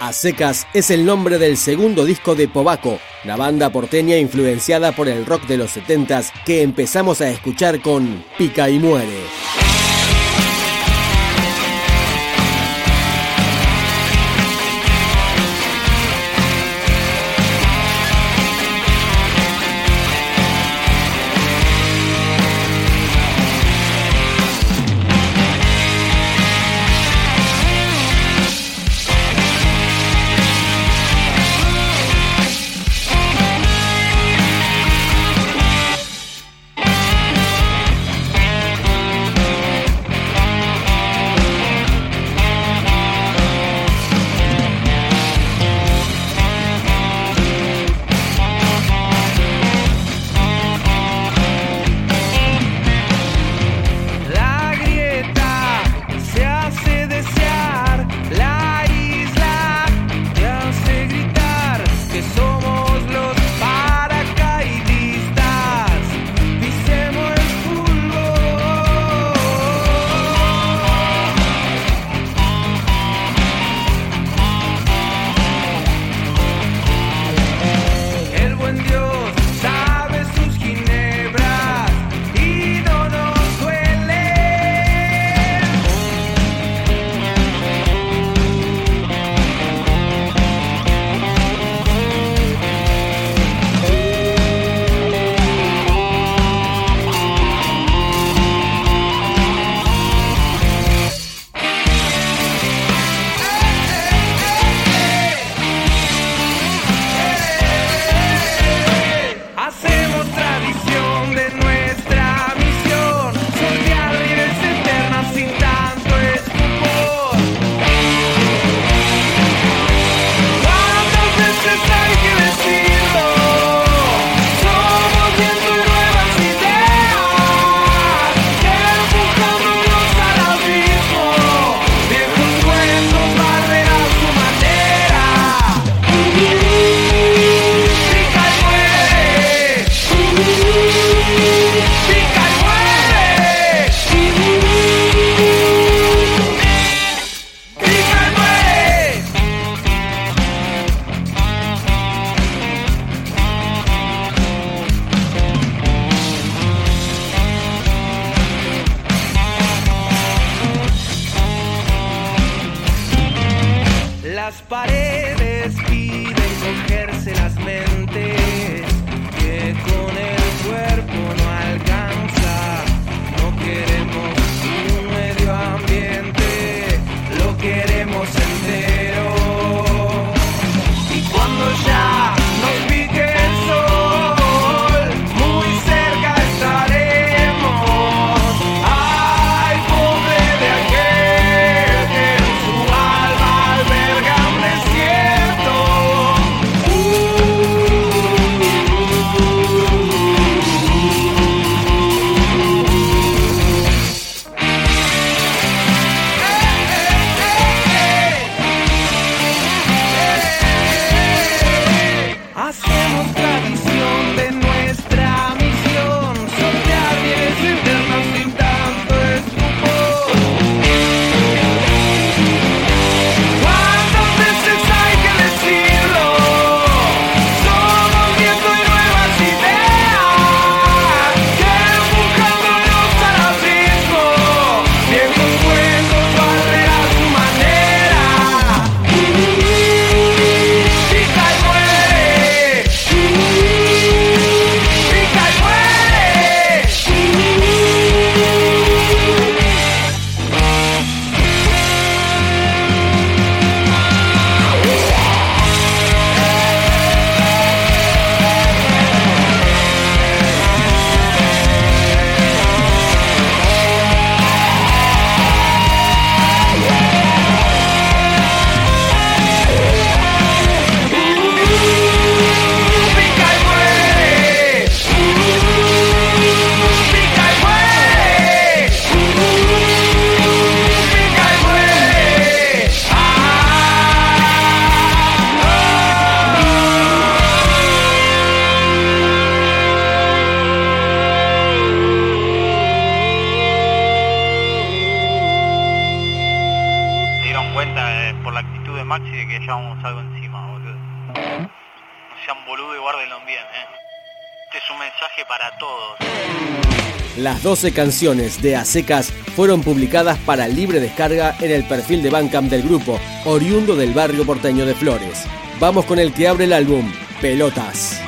A Secas es el nombre del segundo disco de Pobaco, la banda porteña influenciada por el rock de los 70s que empezamos a escuchar con Pica y Muere. para todos. Las 12 canciones de A Secas fueron publicadas para libre descarga en el perfil de Bandcamp del grupo, oriundo del barrio porteño de Flores. Vamos con el que abre el álbum, Pelotas.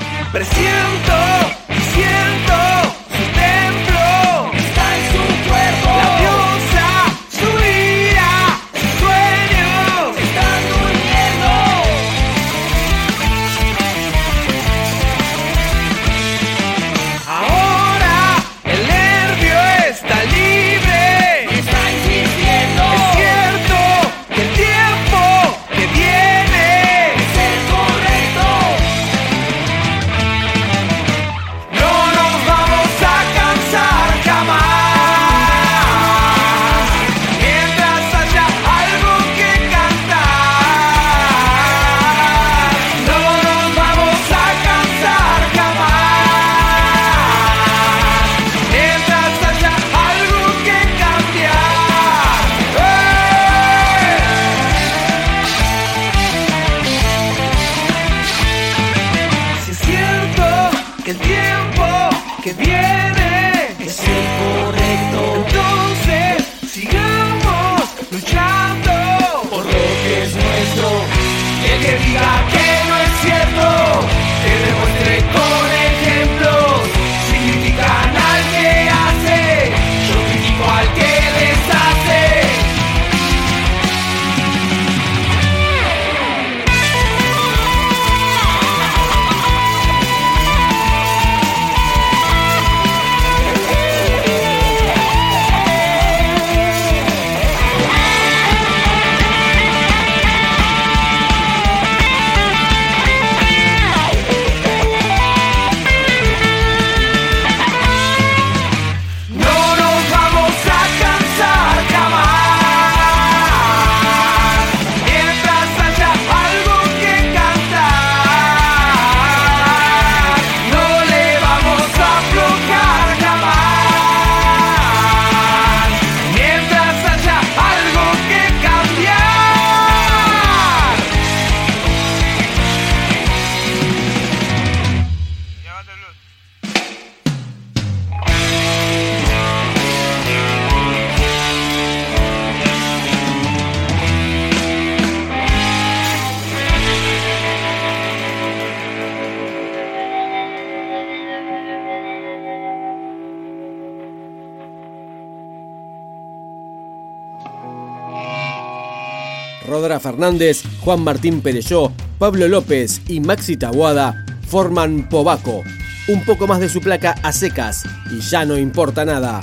Rodra Fernández, Juan Martín Perelló, Pablo López y Maxi Tabuada forman Pobaco. Un poco más de su placa a secas y ya no importa nada.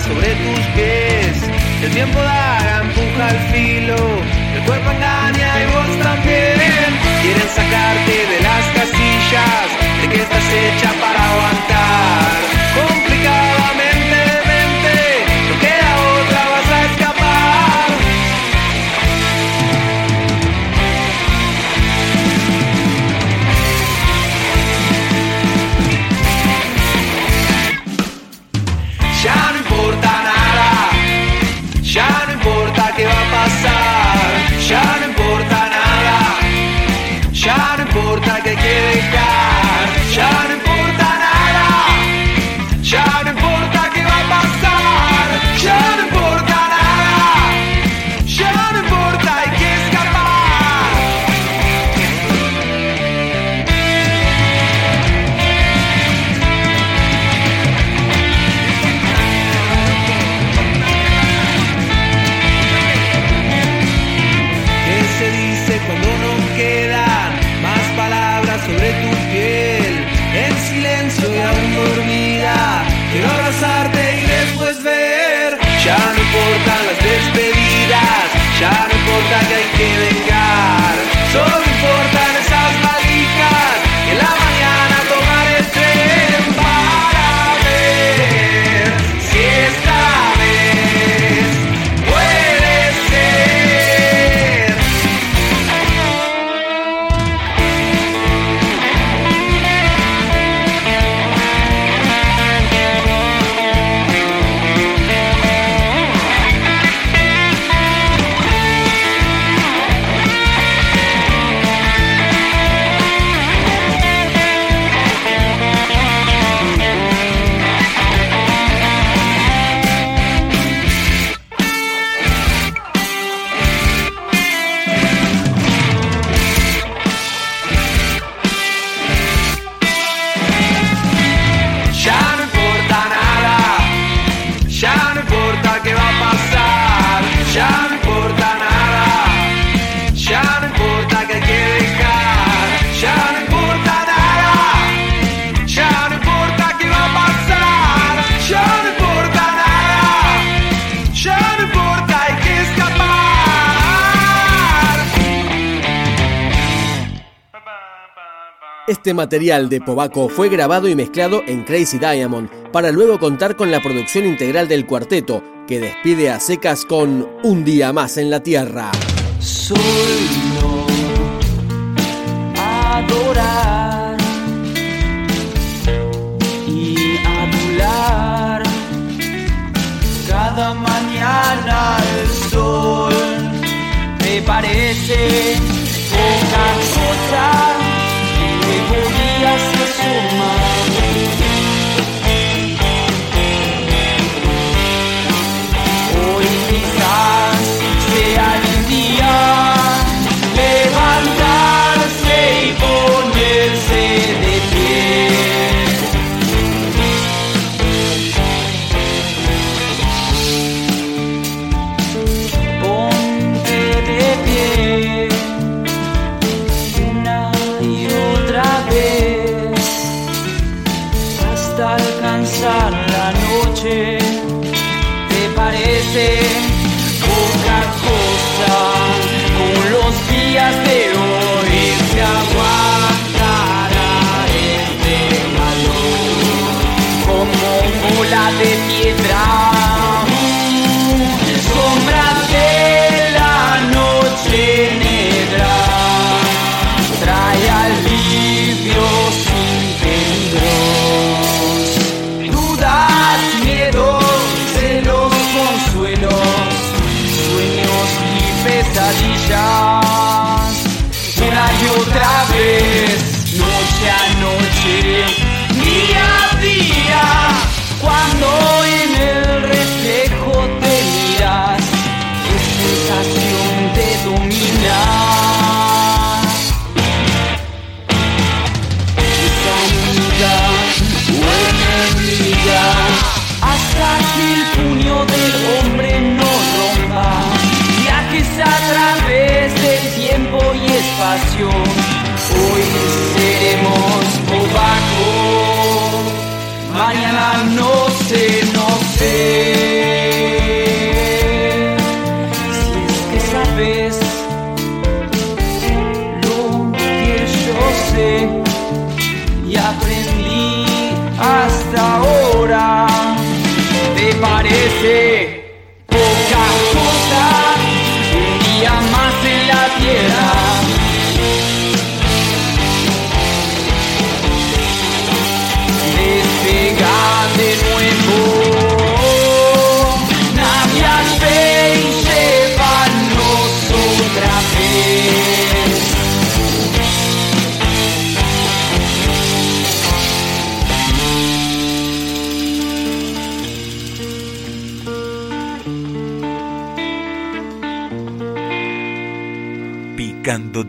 sobre tus pies. El tiempo da el filo, el cuerpo engaña y vos también. Quieren sacarte de las casillas, de que estás hecha para aguantar. Ya no importa que hay que vengar, solo importa. Este material de Pobaco fue grabado y mezclado en Crazy Diamond, para luego contar con la producción integral del cuarteto, que despide a secas con Un día más en la Tierra. Solo adorar y adular cada mañana el sol me parece poca. parece poca cosa con los días